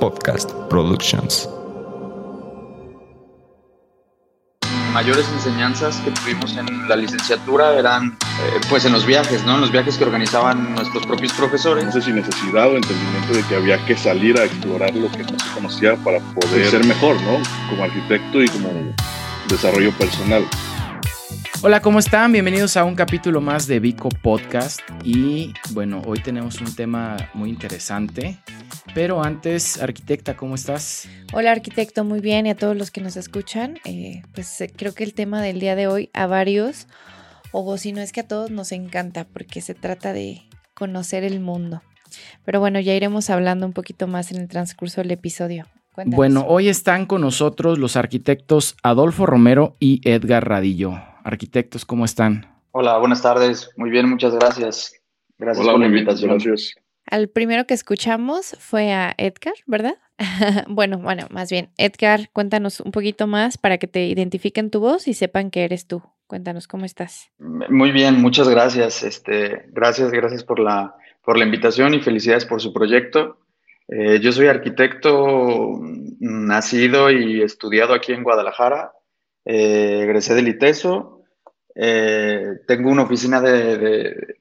Podcast Productions. mayores enseñanzas que tuvimos en la licenciatura eran eh, pues en los viajes, ¿no? En los viajes que organizaban nuestros propios profesores. No sé si necesidad o entendimiento de que había que salir a explorar lo que no se conocía para poder ser mejor, ¿no? Como arquitecto y como desarrollo personal. Hola, ¿cómo están? Bienvenidos a un capítulo más de Vico Podcast. Y bueno, hoy tenemos un tema muy interesante. Pero antes, arquitecta, ¿cómo estás? Hola, arquitecto, muy bien. Y a todos los que nos escuchan, eh, pues eh, creo que el tema del día de hoy a varios, o si no es que a todos nos encanta, porque se trata de conocer el mundo. Pero bueno, ya iremos hablando un poquito más en el transcurso del episodio. Bueno, hoy están con nosotros los arquitectos Adolfo Romero y Edgar Radillo. Arquitectos, ¿cómo están? Hola, buenas tardes. Muy bien, muchas gracias. Gracias Hola, por la invitación. Gracias. Al primero que escuchamos fue a Edgar, ¿verdad? bueno, bueno, más bien, Edgar, cuéntanos un poquito más para que te identifiquen tu voz y sepan que eres tú. Cuéntanos cómo estás. Muy bien, muchas gracias. Este, gracias, gracias por la, por la invitación y felicidades por su proyecto. Eh, yo soy arquitecto mm, nacido y estudiado aquí en Guadalajara. Eh, egresé del ITESO. Eh, tengo una oficina de,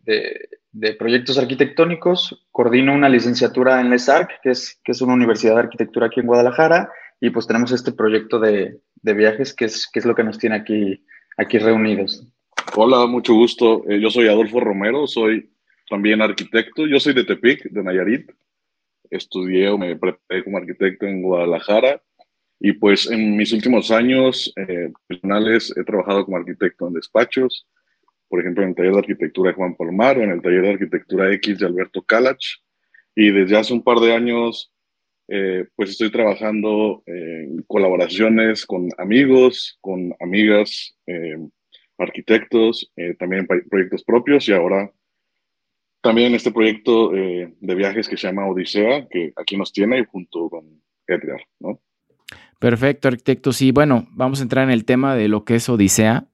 proyectos arquitectónicos. Coordino una licenciatura en LESARC, que es, que es una universidad de arquitectura aquí en Guadalajara. Y pues tenemos este proyecto de, viajes, que es, que es lo que nos tiene aquí, aquí reunidos. Hola, mucho gusto. Eh, yo soy Adolfo Romero, soy también arquitecto. Yo soy de Tepic, de Nayarit. Estudié o me preparé como arquitecto en Guadalajara. Y pues en mis últimos años eh, personales he trabajado como arquitecto en despachos, por ejemplo en el taller de arquitectura de Juan Palmar o en el taller de arquitectura X de Alberto Calach. Y desde hace un par de años eh, pues estoy trabajando en colaboraciones con amigos, con amigas, eh, arquitectos, eh, también proyectos propios y ahora también este proyecto eh, de viajes que se llama Odisea, que aquí nos tiene junto con Edgar, ¿no? Perfecto, arquitectos. Y bueno, vamos a entrar en el tema de lo que es Odisea.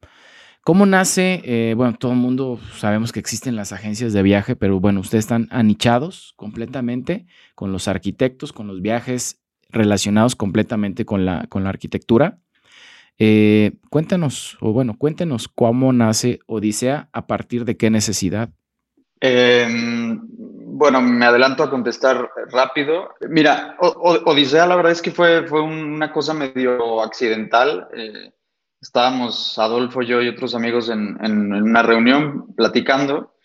¿Cómo nace? Eh, bueno, todo el mundo sabemos que existen las agencias de viaje, pero bueno, ustedes están anichados completamente con los arquitectos, con los viajes relacionados completamente con la, con la arquitectura. Eh, cuéntanos, o bueno, cuéntenos cómo nace Odisea, a partir de qué necesidad. Eh, bueno, me adelanto a contestar rápido. Mira, O- O- Odisea la verdad es que fue, fue una cosa medio accidental. Eh, estábamos Adolfo, yo y otros amigos en, en- una reunión platicando.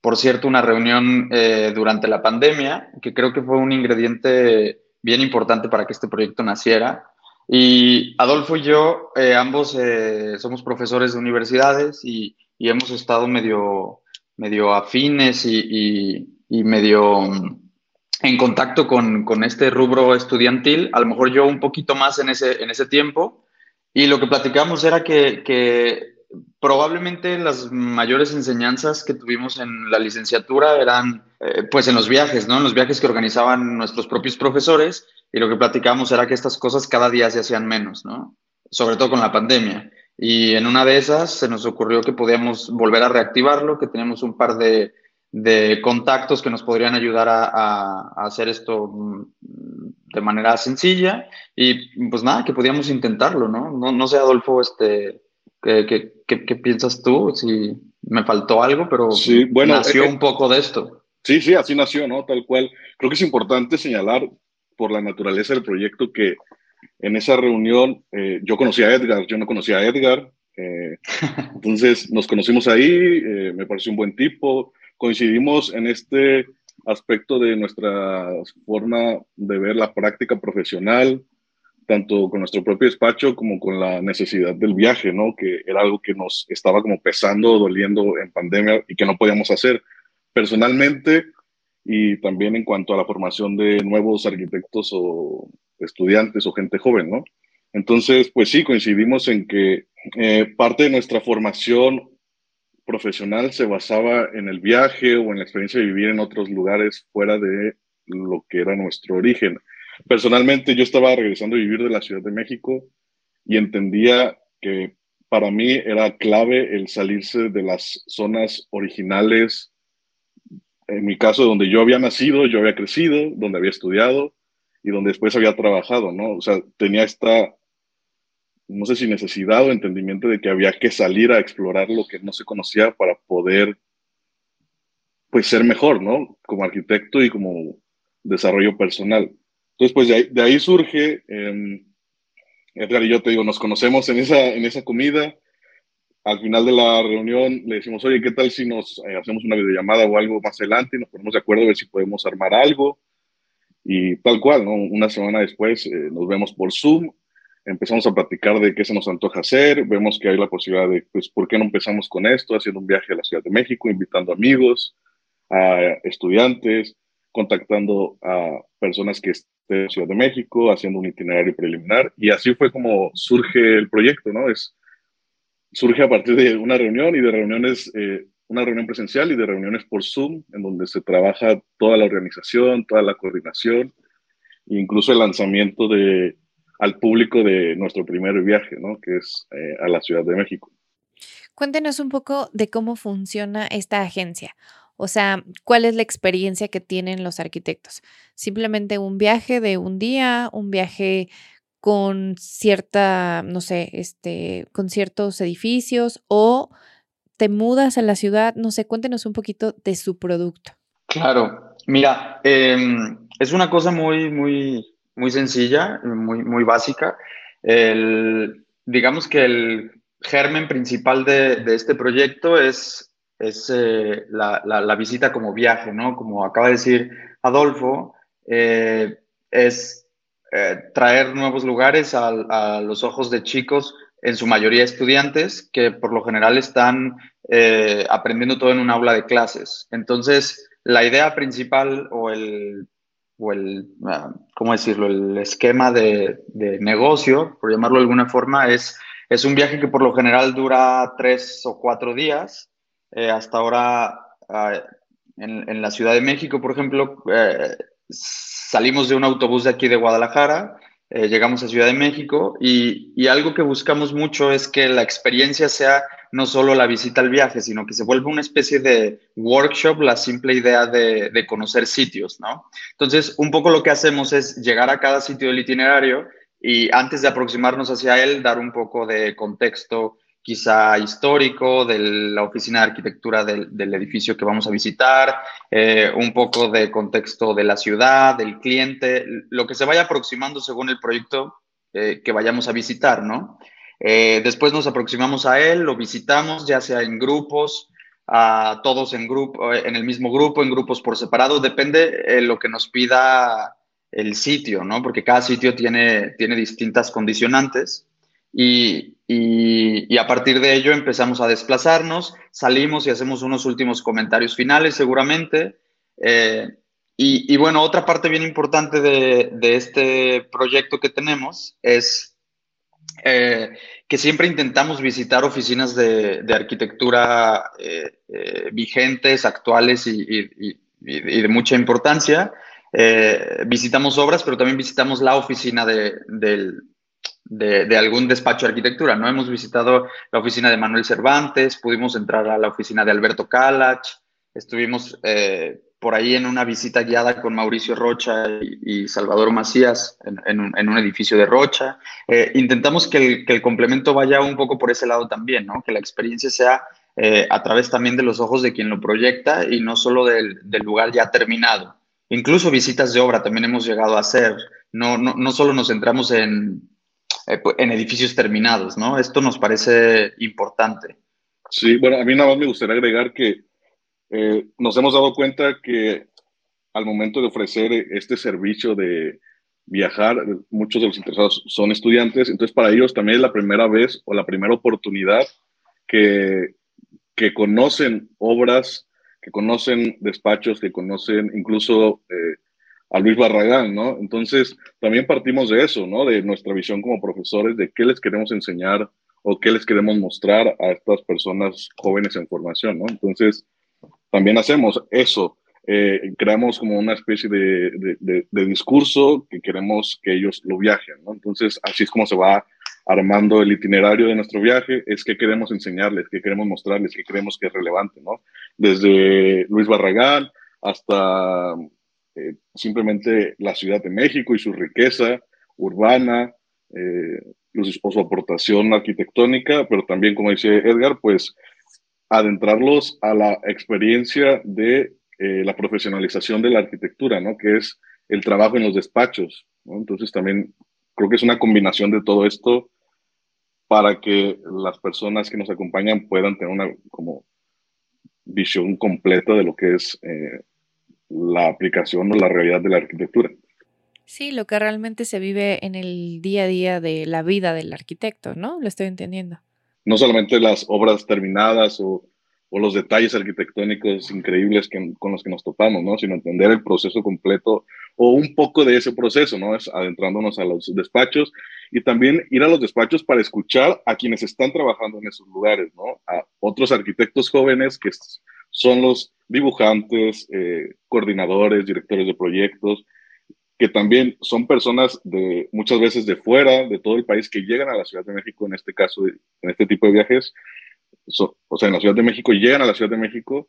Por cierto, una reunión eh, durante la pandemia, que creo que fue un ingrediente bien importante para que este proyecto naciera. Y Adolfo y yo, eh, ambos eh, somos profesores de universidades y, y hemos estado medio medio afines y- y medio mm, en contacto con, con este rubro estudiantil, a lo mejor yo un poquito más en ese, en ese tiempo, y lo que platicamos era que, que probablemente las mayores enseñanzas que tuvimos en la licenciatura eran eh, pues en los viajes, ¿no? En los viajes que organizaban nuestros propios profesores, y lo que platicamos era que estas cosas cada día se hacían menos, ¿no? Sobre todo con la pandemia. Y en una de esas se nos ocurrió que podíamos volver a reactivarlo, que tenemos un par de, de contactos que nos podrían ayudar a, a- a hacer esto mm, de manera sencilla. Y pues nada, que podíamos intentarlo, ¿no? No, no sé, Adolfo, este, ¿qué, qué, qué- qué piensas tú? Si me faltó algo, pero Sí, bueno, nació eh, un poco de esto. Sí, sí, así nació, ¿no? Tal cual. Creo que es importante señalar por la naturaleza del proyecto que en esa reunión eh, yo conocí a Edgar, yo no conocía a Edgar. eh, entonces nos conocimos ahí, me pareció un buen tipo. Coincidimos en este aspecto de nuestra forma de ver la práctica profesional, tanto con nuestro propio despacho como con la necesidad del viaje, ¿no? Que era algo que nos estaba como pesando, doliendo en pandemia y que no podíamos hacer personalmente y también en cuanto a la formación de nuevos arquitectos o estudiantes o gente joven, ¿no? Entonces, pues sí, coincidimos en que eh, parte de nuestra formación profesional se basaba en el viaje o en la experiencia de vivir en otros lugares fuera de lo que era nuestro origen. Personalmente, yo estaba regresando a vivir de la Ciudad de México y entendía que para mí era clave el salirse de las zonas originales, en mi caso, donde yo había nacido, yo había crecido, donde había estudiado, y donde después había trabajado, ¿no? O sea, tenía esta, no sé si necesidad o entendimiento de que había que salir a explorar lo que no se conocía para poder, pues, ser mejor, ¿no? Como arquitecto y como desarrollo personal. Entonces, pues, de ahí, surge, eh, Edgar y yo te digo, nos conocemos en esa, en esa comida, al final de la reunión le decimos, oye, ¿qué tal si nos eh, hacemos una videollamada o algo más adelante y nos ponemos de acuerdo a ver si podemos armar algo? Y tal cual, ¿no? Una semana después eh, nos vemos por Zoom, empezamos a platicar de qué se nos antoja hacer, vemos que hay la posibilidad de, pues, ¿por qué no empezamos con esto? Haciendo un viaje a la Ciudad de México, invitando amigos, a estudiantes, contactando a personas que estén en la Ciudad de México, haciendo un itinerario preliminar. Y así fue como surge el proyecto, ¿no? Es, surge a partir de una reunión y de reuniones, eh, una reunión presencial y de reuniones por Zoom, en donde se trabaja toda la organización, toda la coordinación, incluso el lanzamiento de, al público de nuestro primer viaje, ¿no? que es eh, a la Ciudad de México. Cuéntenos un poco de cómo funciona esta agencia. O sea, ¿cuál es la experiencia que tienen los arquitectos? ¿Simplemente un viaje de un día, un viaje con cierta, no sé, este, con ciertos edificios o te mudas a la ciudad, no sé, cuéntenos un poquito de su producto. Claro, mira, em, es una cosa muy, muy, muy sencilla, muy, muy básica. El, digamos que el germen principal de, de este proyecto es, es eh, la, la, visita como viaje, ¿no? Como acaba de decir Adolfo, eh, es eh, traer nuevos lugares a, los ojos de chicos, en su mayoría estudiantes, que por lo general están aprendiendo todo en un aula de clases. Entonces, la idea principal o el, o el ah, ¿cómo decirlo?, el esquema de, negocio, por llamarlo de alguna forma, es, es un viaje que por lo general dura tres o cuatro días. Eh, hasta ahora, ah, en, en, la Ciudad de México, por ejemplo, salimos de un autobús de aquí de Guadalajara, eh, llegamos a Ciudad de México y, algo que buscamos mucho es que la experiencia sea no solo la visita al viaje, sino que se vuelva una especie de workshop, la simple idea de, de conocer sitios, ¿no? Entonces, un poco lo que hacemos es llegar a cada sitio del itinerario y antes de aproximarnos hacia él, dar un poco de contexto quizá histórico de la oficina de arquitectura del, edificio que vamos a visitar, eh, un poco de contexto de la ciudad, del cliente, lo que se vaya aproximando según el proyecto eh, que vayamos a visitar, ¿no? Eh, después nos aproximamos a él, lo visitamos, ya sea en grupos, a todos en grupo, en el mismo grupo, en grupos por separado, depende de lo que nos pida el sitio, ¿no? Porque cada sitio tiene, tiene distintas condicionantes. Y, a partir de ello empezamos a desplazarnos, salimos y hacemos unos últimos comentarios finales seguramente. Eh, y, bueno, otra parte bien importante de, este proyecto que tenemos es eh, que siempre intentamos visitar oficinas de, arquitectura eh, vigentes, actuales y, de mucha importancia. visitamos obras, pero también visitamos la oficina del, de, algún despacho de arquitectura, ¿no? Hemos visitado la oficina de Manuel Cervantes, pudimos entrar a la oficina de Alberto Calach, estuvimos eh, por ahí en una visita guiada con Mauricio Rocha y, Salvador Macías en, un, edificio de Rocha. Eh, intentamos que el, complemento vaya un poco por ese lado también, ¿no? Que la experiencia sea eh, a través también de los ojos de quien lo proyecta y no solo del, lugar ya terminado. Incluso visitas de obra también hemos llegado a hacer. No, no, no solo nos centramos en, eh, pues, en edificios terminados, ¿no? Esto nos parece importante. Sí, bueno, a mí nada más me gustaría agregar que eh, nos hemos dado cuenta que al momento de ofrecer este servicio de viajar, muchos de los interesados son estudiantes, entonces para ellos también es la primera vez o la primera oportunidad que, que conocen obras, que conocen despachos, que conocen incluso eh, a Luis Barragán, ¿no? Entonces, también partimos de eso, ¿no? De nuestra visión como profesores, de qué les queremos enseñar o qué les queremos mostrar a estas personas jóvenes en formación, ¿no? Entonces, también hacemos eso. Eh, creamos como una especie de, discurso que queremos que ellos lo viajen. Entonces, así es como se va armando el itinerario de nuestro viaje, es que queremos enseñarles, qué queremos mostrarles, qué creemos que es relevante, ¿no? Desde Luis Barragán hasta eh, simplemente la Ciudad de México y su riqueza urbana eh, o su aportación arquitectónica, pero también, como dice Edgar, pues adentrarlos a la experiencia de eh, la profesionalización de la arquitectura, ¿no? Que es el trabajo en los despachos, Entonces también creo que es una combinación de todo esto para que las personas que nos acompañan puedan tener una como visión completa de lo que es eh, la aplicación o la realidad de la arquitectura. Sí, lo que realmente se vive en el día a día de la vida del arquitecto, ¿no? Lo estoy entendiendo. No solamente las obras terminadas o, o los detalles arquitectónicos increíbles que, con los que nos topamos, ¿no? Sino entender el proceso completo o un poco de ese proceso, ¿no? Es adentrándonos a los despachos y también ir a los despachos para escuchar a quienes están trabajando en esos lugares, ¿no? A otros arquitectos jóvenes que son los dibujantes, eh, coordinadores, directores de proyectos, que también son personas de muchas veces de fuera, de todo el país, que llegan a la Ciudad de México, en este caso, en este tipo de viajes, o sea, en la Ciudad de México, llegan a la Ciudad de México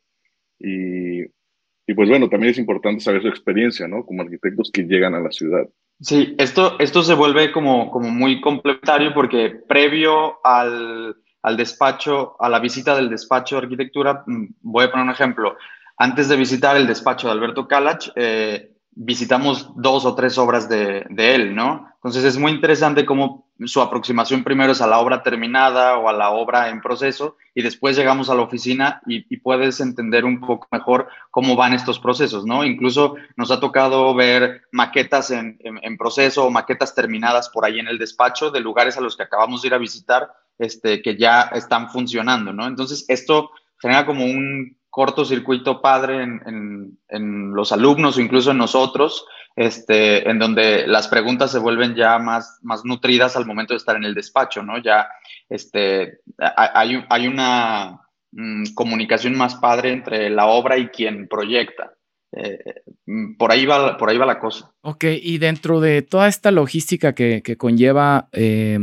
y, y, pues bueno, también es importante saber su experiencia, ¿no? Como arquitectos que llegan a la ciudad. Sí, esto, esto se vuelve como, como muy complementario porque previo al, al despacho, a la visita del despacho de arquitectura, mm, voy a poner un ejemplo. Antes de visitar el despacho de Alberto Kalach, eh, visitamos dos o tres obras de, de, él, ¿no? Entonces es muy interesante cómo su aproximación primero es a la obra terminada o a la obra en proceso y después llegamos a la oficina y, puedes entender un poco mejor cómo van estos procesos, ¿no? Incluso nos ha tocado ver maquetas en, en, en, proceso o maquetas terminadas por ahí en el despacho de lugares a los que acabamos de ir a visitar este, que ya están funcionando, ¿no? Entonces esto genera como un cortocircuito padre en, en, en, los alumnos o incluso en nosotros, este, en donde las preguntas se vuelven ya más, más nutridas al momento de estar en el despacho, ¿no? Ya este, hay, hay una mm, comunicación más padre entre la obra y quien proyecta. Eh, mm, por, ahí va, por ahí va la cosa. Ok, y dentro de toda esta logística que, que conlleva eh,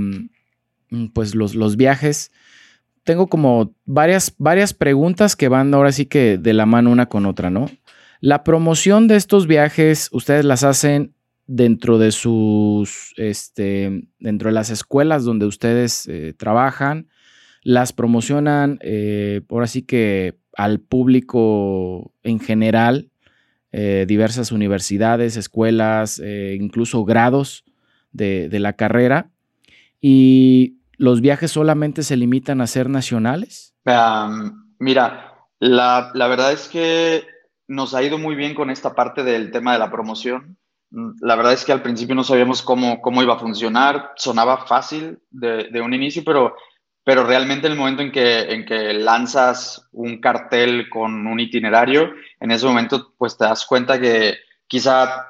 pues los, los viajes, tengo como varias, varias preguntas que van ahora sí que de la mano una con otra, ¿no? La promoción de estos viajes, ustedes las hacen dentro de sus, este, dentro de las escuelas donde ustedes eh, trabajan, las promocionan eh, ahora sí que al público en general, eh, diversas universidades, escuelas, incluso grados de la carrera. Y ¿los viajes solamente se limitan a ser nacionales? Mira, la, la, verdad es que nos ha ido muy bien con esta parte del tema de la promoción. La verdad es que al principio no sabíamos cómo, cómo iba a funcionar, sonaba fácil de, de un inicio, pero, pero realmente en el momento en que, en que lanzas un cartel con un itinerario, en ese momento pues te das cuenta que quizá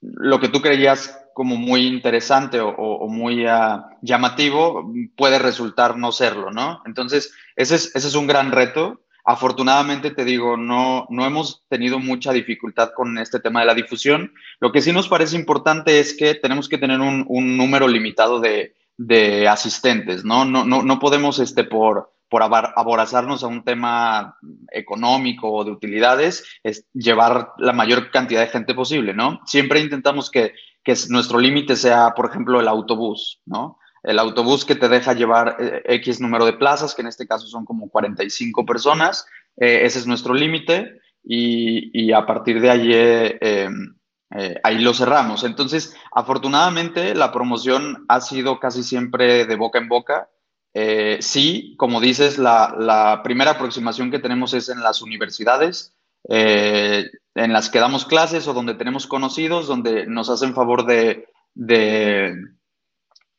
lo que tú creías como muy interesante o, muy uh, llamativo, puede resultar no serlo, ¿no? Entonces, ese es, ese es un gran reto. Afortunadamente, te digo, no, no hemos tenido mucha dificultad con este tema de la difusión. Lo que sí nos parece importante es que tenemos que tener un, un número limitado de, de asistentes, ¿no? No, no, no podemos, este, por, por aborazarnos a un tema económico o de utilidades, es llevar la mayor cantidad de gente posible, ¿no? Siempre intentamos que que nuestro límite sea, por ejemplo, el autobús, ¿no? El autobús que te deja llevar eh, X número de plazas, que en este caso son como 45 personas, eh, ese es nuestro límite y, y, a partir de allí eh, eh, ahí lo cerramos. Entonces, afortunadamente, la promoción ha sido casi siempre de boca en boca. Eh, sí, como dices, la, primera aproximación que tenemos es en las universidades. Eh, en las que damos clases o donde tenemos conocidos, donde nos hacen favor de, de,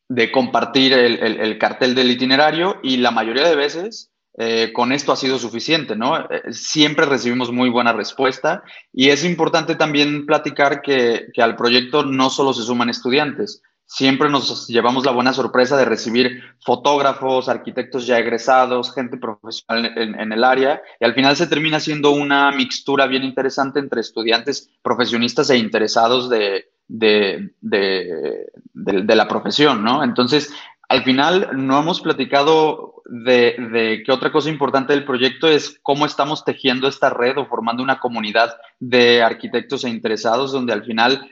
de compartir el, cartel del itinerario y la mayoría de veces eh, con esto ha sido suficiente, ¿no? Eh, siempre recibimos muy buena respuesta y es importante también platicar que, que al proyecto no solo se suman estudiantes, siempre nos llevamos la buena sorpresa de recibir fotógrafos, arquitectos ya egresados, gente profesional en, el área, y al final se termina siendo una mixtura bien interesante entre estudiantes profesionistas e interesados de, de, de, de la profesión, ¿no? Entonces, al final no hemos platicado de, de que otra cosa importante del proyecto es cómo estamos tejiendo esta red o formando una comunidad de arquitectos e interesados donde al final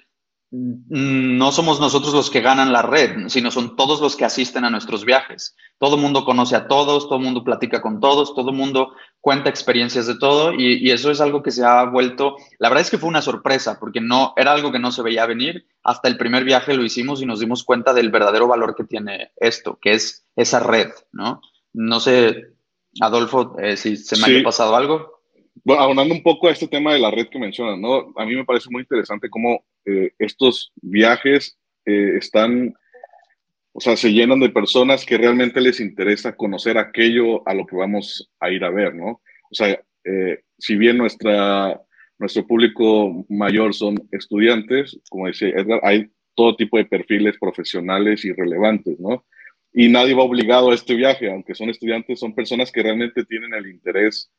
no somos nosotros los que ganan la red, sino son todos los que asisten a nuestros viajes. Todo el mundo conoce a todos, todo el mundo platica con todos, todo el mundo cuenta experiencias de todo y, eso es algo que se ha vuelto, la verdad es que fue una sorpresa porque no era algo que no se veía venir. Hasta el primer viaje lo hicimos y nos dimos cuenta del verdadero valor que tiene esto, que es esa red, ¿no? No sé, Adolfo, eh, si se me ha pasado algo. Bueno, abonando un poco a este tema de la red que mencionas, ¿no? A mí me parece muy interesante cómo eh, estos viajes eh, están, o sea, se llenan de personas que realmente les interesa conocer aquello a lo que vamos a ir a ver, ¿no? O sea, eh, si bien nuestra, nuestro público mayor son estudiantes, como decía Edgar, hay todo tipo de perfiles profesionales y relevantes, ¿no? Y nadie va obligado a este viaje, aunque son estudiantes, son personas que realmente tienen el interés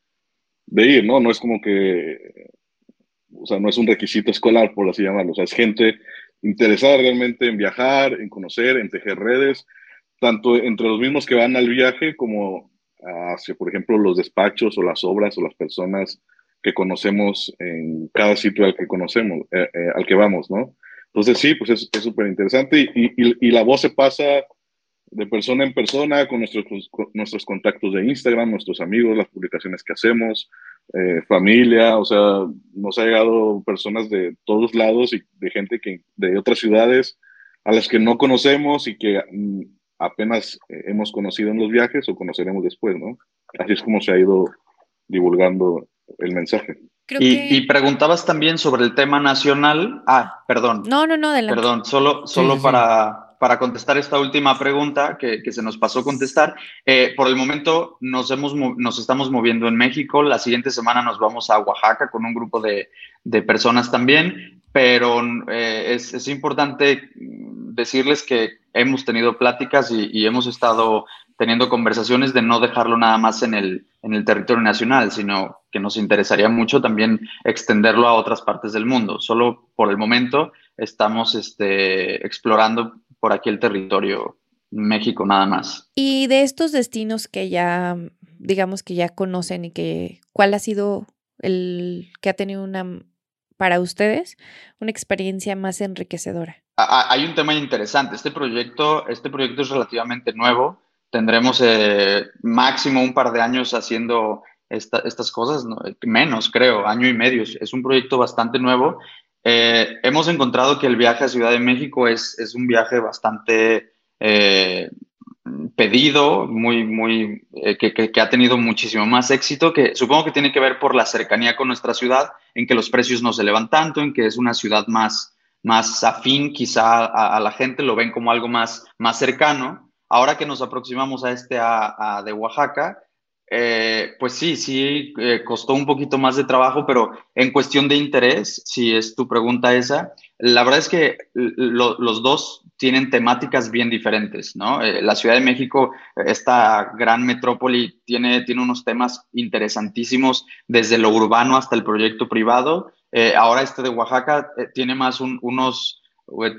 de ir, ¿no? No es como que o sea, no es un requisito escolar, por así llamarlo, o sea, es gente interesada realmente en viajar, en conocer, en tejer redes, tanto entre los mismos que van al viaje como hacia, por ejemplo, los despachos o las obras o las personas que conocemos en cada sitio al que conocemos, eh, eh, al que vamos, ¿no? Entonces sí, pues es súper interesante y, la voz se pasa de persona en persona, con nuestros, nuestros contactos de Instagram, nuestros amigos, las publicaciones que hacemos, eh, familia, o sea, nos ha llegado personas de todos lados y de gente que, de otras ciudades a las que no conocemos y que mm, apenas eh, hemos conocido en los viajes o conoceremos después, ¿no? Así es como se ha ido divulgando el mensaje. y, preguntabas también sobre el tema nacional. Ah, perdón. No, no, no, adelante. Perdón, solo, solo para, para contestar esta última pregunta que, se nos pasó contestar, eh, por el momento nos, hemos, nos estamos moviendo en México. La siguiente semana nos vamos a Oaxaca con un grupo de, personas también, pero eh, es, importante decirles que hemos tenido pláticas y, hemos estado teniendo conversaciones de no dejarlo nada más en el, en el territorio nacional, sino que nos interesaría mucho también extenderlo a otras partes del mundo. Solo por el momento estamos este, explorando por aquí el territorio México nada más. Y de estos destinos que ya, digamos que ya conocen y que, ¿cuál ha sido el que ha tenido una, para ustedes, una experiencia más enriquecedora? Hay un tema interesante. Este proyecto, este proyecto es relativamente nuevo. Tendremos eh, máximo un par de años haciendo estas cosas, menos creo, año y medio. Es un proyecto bastante nuevo eh, hemos encontrado que el viaje a Ciudad de México es, es un viaje bastante eh, pedido, muy, muy, eh, que, ha tenido muchísimo más éxito, que supongo que tiene que ver por la cercanía con nuestra ciudad, en que los precios no se elevan tanto, en que es una ciudad más, más afín quizá a, la gente, lo ven como algo más, más cercano. Ahora que nos aproximamos a este a de Oaxaca, eh, pues sí, sí, eh, costó un poquito más de trabajo, pero en cuestión de interés, si es tu pregunta esa, la verdad es que los dos tienen temáticas bien diferentes, ¿no? Eh, la Ciudad de México, esta gran metrópoli, tiene, tiene unos temas interesantísimos desde lo urbano hasta el proyecto privado. ahora este de Oaxaca tiene más unos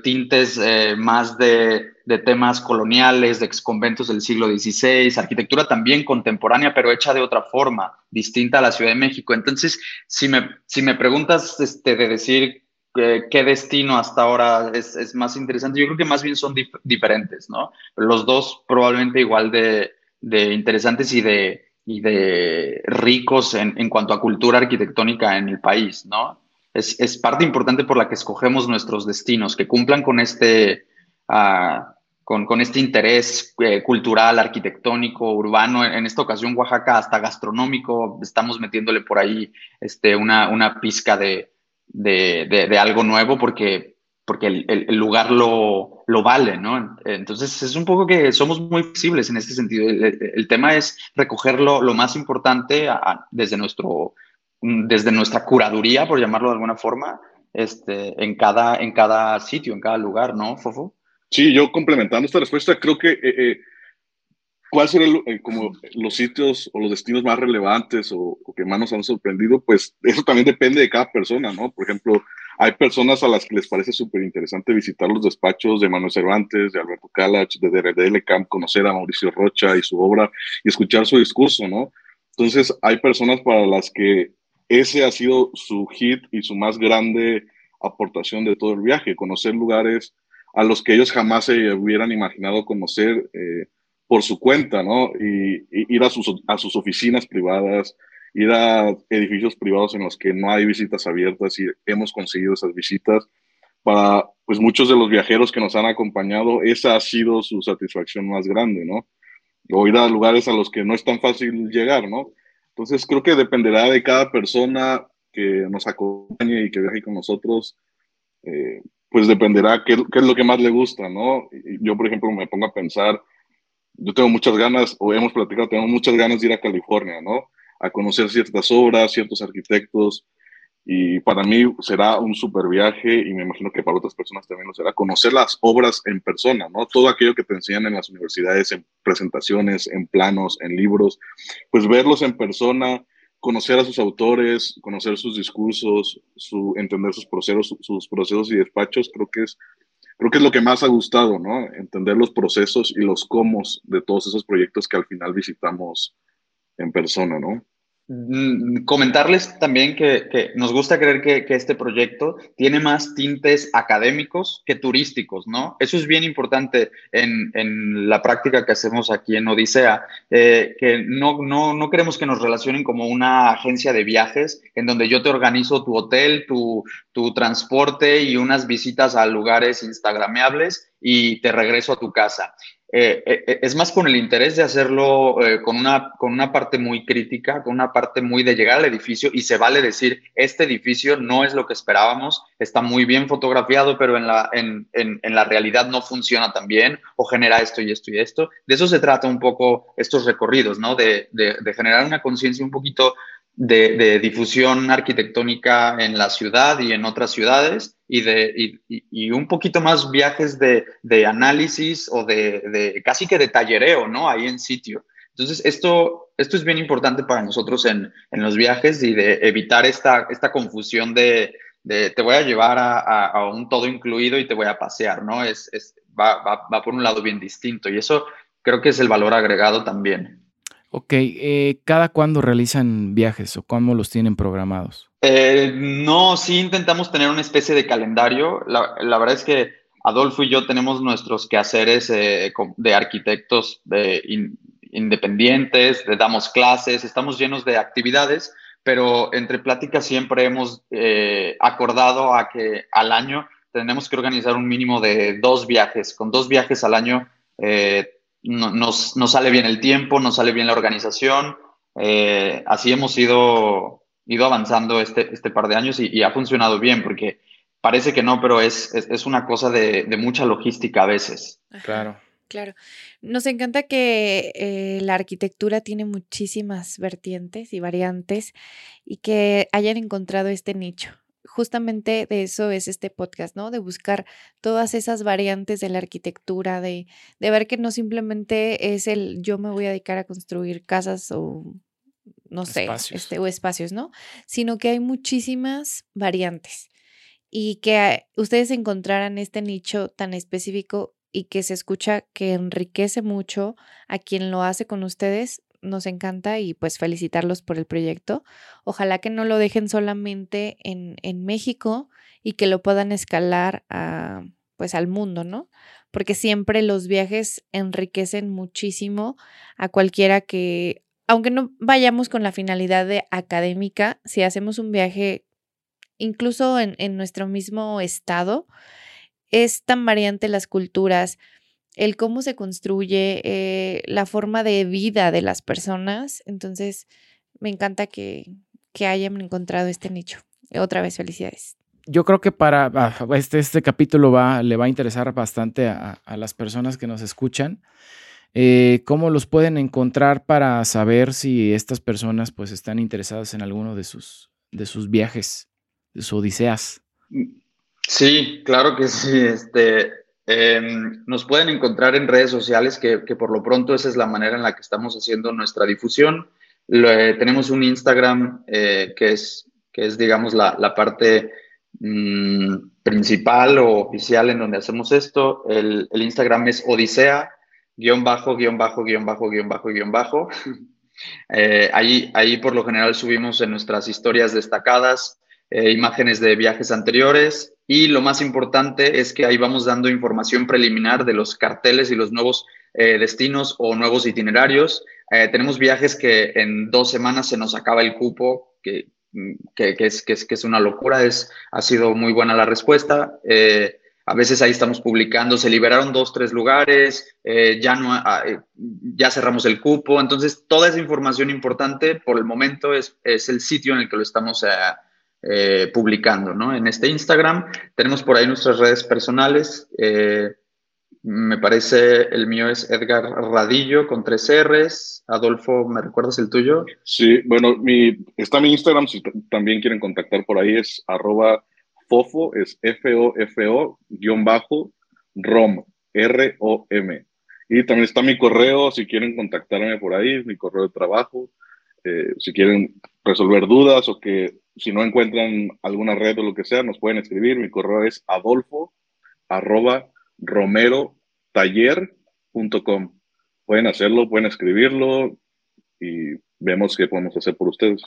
tintes eh, más de, temas coloniales, de exconventos del siglo XVI, arquitectura también contemporánea, pero hecha de otra forma, distinta a la Ciudad de México. Entonces, si me, si me preguntas este, de decir eh, qué destino hasta ahora es, más interesante, yo creo que más bien son diferentes, ¿no? Los dos probablemente igual de, interesantes y de, y de ricos en, en cuanto a cultura arquitectónica en el país, ¿no? Es, parte importante por la que escogemos nuestros destinos, que cumplan con este, ah, con, este interés eh, cultural, arquitectónico, urbano. En esta ocasión, Oaxaca, hasta gastronómico, estamos metiéndole por ahí este, una, una pizca de, de, algo nuevo porque, porque el, lugar lo, lo, vale, ¿no? Entonces, es un poco que somos muy flexibles en este sentido. El, tema es recogerlo lo más importante desde nuestro desde nuestra curaduría, por llamarlo de alguna forma, este, en, cada, en cada sitio, en cada lugar, ¿no, Fofo? Sí, yo complementando esta respuesta, creo que eh, eh, ¿cuáles serían como los sitios o los destinos más relevantes o, que más nos han sorprendido? Pues eso también depende de cada persona, ¿no? Por ejemplo, hay personas a las que les parece súper interesante visitar los despachos de Manuel Cervantes, de Alberto Calach, de DRDL Camp, conocer a Mauricio Rocha y su obra y escuchar su discurso, ¿no? Entonces, hay personas para las que ese ha sido su hit y su más grande aportación de todo el viaje, conocer lugares a los que ellos jamás se hubieran imaginado conocer eh, por su cuenta, ¿no? Y, ir a sus, a sus oficinas privadas, ir a edificios privados en los que no hay visitas abiertas y hemos conseguido esas visitas. Para pues muchos de los viajeros que nos han acompañado, esa ha sido su satisfacción más grande, ¿no? O ir a lugares a los que no es tan fácil llegar, ¿no? Entonces creo que dependerá de cada persona que nos acompañe y que viaje con nosotros, eh, pues dependerá qué, qué, es lo que más le gusta, ¿no? Yo, por ejemplo, me pongo a pensar, yo tengo muchas ganas, o hemos platicado, tengo muchas ganas de ir a California, ¿no? a conocer ciertas obras, ciertos arquitectos, y para mí será un super viaje y me imagino que para otras personas también lo será, conocer las obras en persona, ¿no? Todo aquello que te enseñan en las universidades, en presentaciones, en planos, en libros, pues verlos en persona, conocer a sus autores, conocer sus discursos, su, entender sus procesos, sus procesos y despachos, creo que es creo que es lo que más ha gustado, ¿no? Entender los procesos y los cómo de todos esos proyectos que al final visitamos en persona, ¿no? Mm, comentarles también que, nos gusta creer que, este proyecto tiene más tintes académicos que turísticos, ¿no? Eso es bien importante en, la práctica que hacemos aquí en Odisea, eh, que no, no, no, queremos que nos relacionen como una agencia de viajes en donde yo te organizo tu hotel, tu, tu transporte y unas visitas a lugares instagrameables y te regreso a tu casa. Eh, eh, es más con el interés de hacerlo eh, con, una, con una parte muy crítica, con una parte muy de llegar al edificio y se vale decir, este edificio no es lo que esperábamos, está muy bien fotografiado, pero en la, en, en, en la realidad no funciona tan bien o genera esto y esto y esto. De eso se trata un poco estos recorridos, ¿no? De, de, de generar una conciencia un poquito de, difusión arquitectónica en la ciudad y en otras ciudades y, de, y, un poquito más viajes de, análisis o de, casi que de tallereo, ¿no? Ahí en sitio. Entonces, esto, esto es bien importante para nosotros en, los viajes y de evitar esta, esta confusión de, te voy a llevar a, un todo incluido y te voy a pasear, ¿no? Es, va, va por un lado bien distinto y eso creo que es el valor agregado también. Ok, eh, ¿cada cuándo realizan viajes o cómo los tienen programados? Eh, no, sí intentamos tener una especie de calendario. La, verdad es que Adolfo y yo tenemos nuestros quehaceres eh, de arquitectos independientes, le damos clases, estamos llenos de actividades, pero entre pláticas siempre hemos acordado a que al año tenemos que organizar un mínimo de dos viajes. Con dos viajes al año no, nos, sale bien el tiempo, nos sale bien la organización. Eh, así hemos ido, ido avanzando este, este par de años y, ha funcionado bien porque parece que no, pero es, es, una cosa de, mucha logística a veces. claro. Claro. Nos encanta que eh, la arquitectura tiene muchísimas vertientes y variantes y que hayan encontrado este nicho justamente de eso es este podcast, ¿no? De buscar todas esas variantes de la arquitectura, de, ver que no simplemente es el yo me voy a dedicar a construir casas o no sé, Este, o espacios, ¿no? Sino que hay muchísimas variantes y que ustedes encontraran este nicho tan específico y que se escucha que enriquece mucho a quien lo hace con ustedes, nos encanta y pues felicitarlos por el proyecto. Ojalá que no lo dejen solamente en, en México y que lo puedan escalar a, pues al mundo, ¿no? Porque siempre los viajes enriquecen muchísimo a cualquiera que, aunque no vayamos con la finalidad de académica, si hacemos un viaje incluso en, en nuestro mismo estado, es tan variante las culturas, el cómo se construye, eh, la forma de vida de las personas. Entonces, me encanta que, hayan encontrado este nicho. Otra vez, felicidades. Yo creo que para ah, este, este capítulo va, le va a interesar bastante a, las personas que nos escuchan. Eh, ¿Cómo los pueden encontrar para saber si estas personas pues están interesadas en alguno de sus, de sus viajes, de sus odiseas? Sí, claro que sí. Este, Em, nos pueden encontrar en redes sociales, que, por lo pronto esa es la manera en la que estamos haciendo nuestra difusión. tenemos un Instagram eh, que, es, que es, digamos, la, la parte mm, principal o oficial en donde hacemos esto. El, el Instagram es Odisea, guion bajo, guion bajo, guion bajo, guion bajo, guion bajo. Eh, ahí, ahí por lo general subimos en nuestras historias destacadas eh, imágenes de viajes anteriores y lo más importante es que ahí vamos dando información preliminar de los carteles y los nuevos eh, destinos o nuevos itinerarios. tenemos viajes que en dos semanas se nos acaba el cupo, que, que, es, que, es, que es una locura, es, ha sido muy buena la respuesta. A veces ahí estamos publicando, se liberaron dos, tres lugares, eh, ya, no, ah, eh, ya cerramos el cupo. Entonces, toda esa información importante por el momento es, es el sitio en el que lo estamos eh, publicando. ¿no? En este Instagram tenemos por ahí nuestras redes personales. me parece el mío es Edgar Radillo con tres R's. Adolfo, ¿me recuerdas el tuyo? Sí, bueno, mi, está mi Instagram, si también quieren contactar por ahí, es arroba FOFO es F-O-F-O guion bajo ROM, R-O-M. Y también está mi correo, si quieren contactarme por ahí, mi correo de trabajo, eh, si quieren resolver dudas o que si no encuentran alguna red o lo que sea, nos pueden escribir. Mi correo es adolfo arroba romero Pueden hacerlo, pueden escribirlo y vemos qué podemos hacer por ustedes.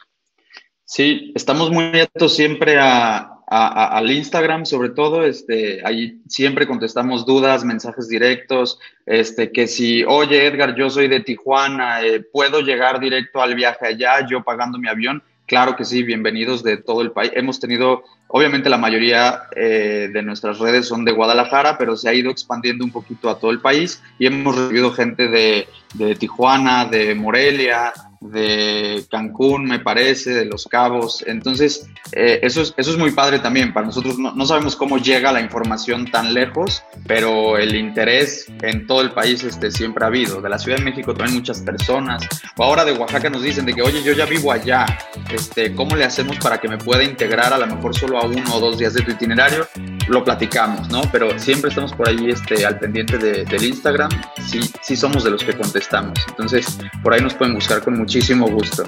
Sí, estamos muy atentos siempre a, al Instagram, sobre todo, este, ahí siempre contestamos dudas, mensajes directos, este, que si, oye Edgar, yo soy de Tijuana, eh, ¿puedo llegar directo al viaje allá, yo pagando mi avión? Claro que sí, bienvenidos de todo el país. Hemos tenido, obviamente la mayoría eh, de nuestras redes son de Guadalajara, pero se ha ido expandiendo un poquito a todo el país y hemos recibido gente de, de Tijuana, de Morelia, de Cancún, me parece, de Los Cabos. Entonces, eh, eso, es, eso es muy padre también. Para nosotros no, sabemos cómo llega la información tan lejos, pero el interés en todo el país este, siempre ha habido. De la Ciudad de México también muchas personas. O ahora de Oaxaca nos dicen de que, oye, yo ya vivo allá. Este, ¿Cómo le hacemos para que me pueda integrar a lo mejor solo a uno o dos días de tu itinerario? Lo platicamos, ¿no? Pero siempre estamos por ahí este, al pendiente del Instagram. Sí, sí somos de los que contestamos. Entonces, por ahí nos pueden buscar con muchísimo gusto.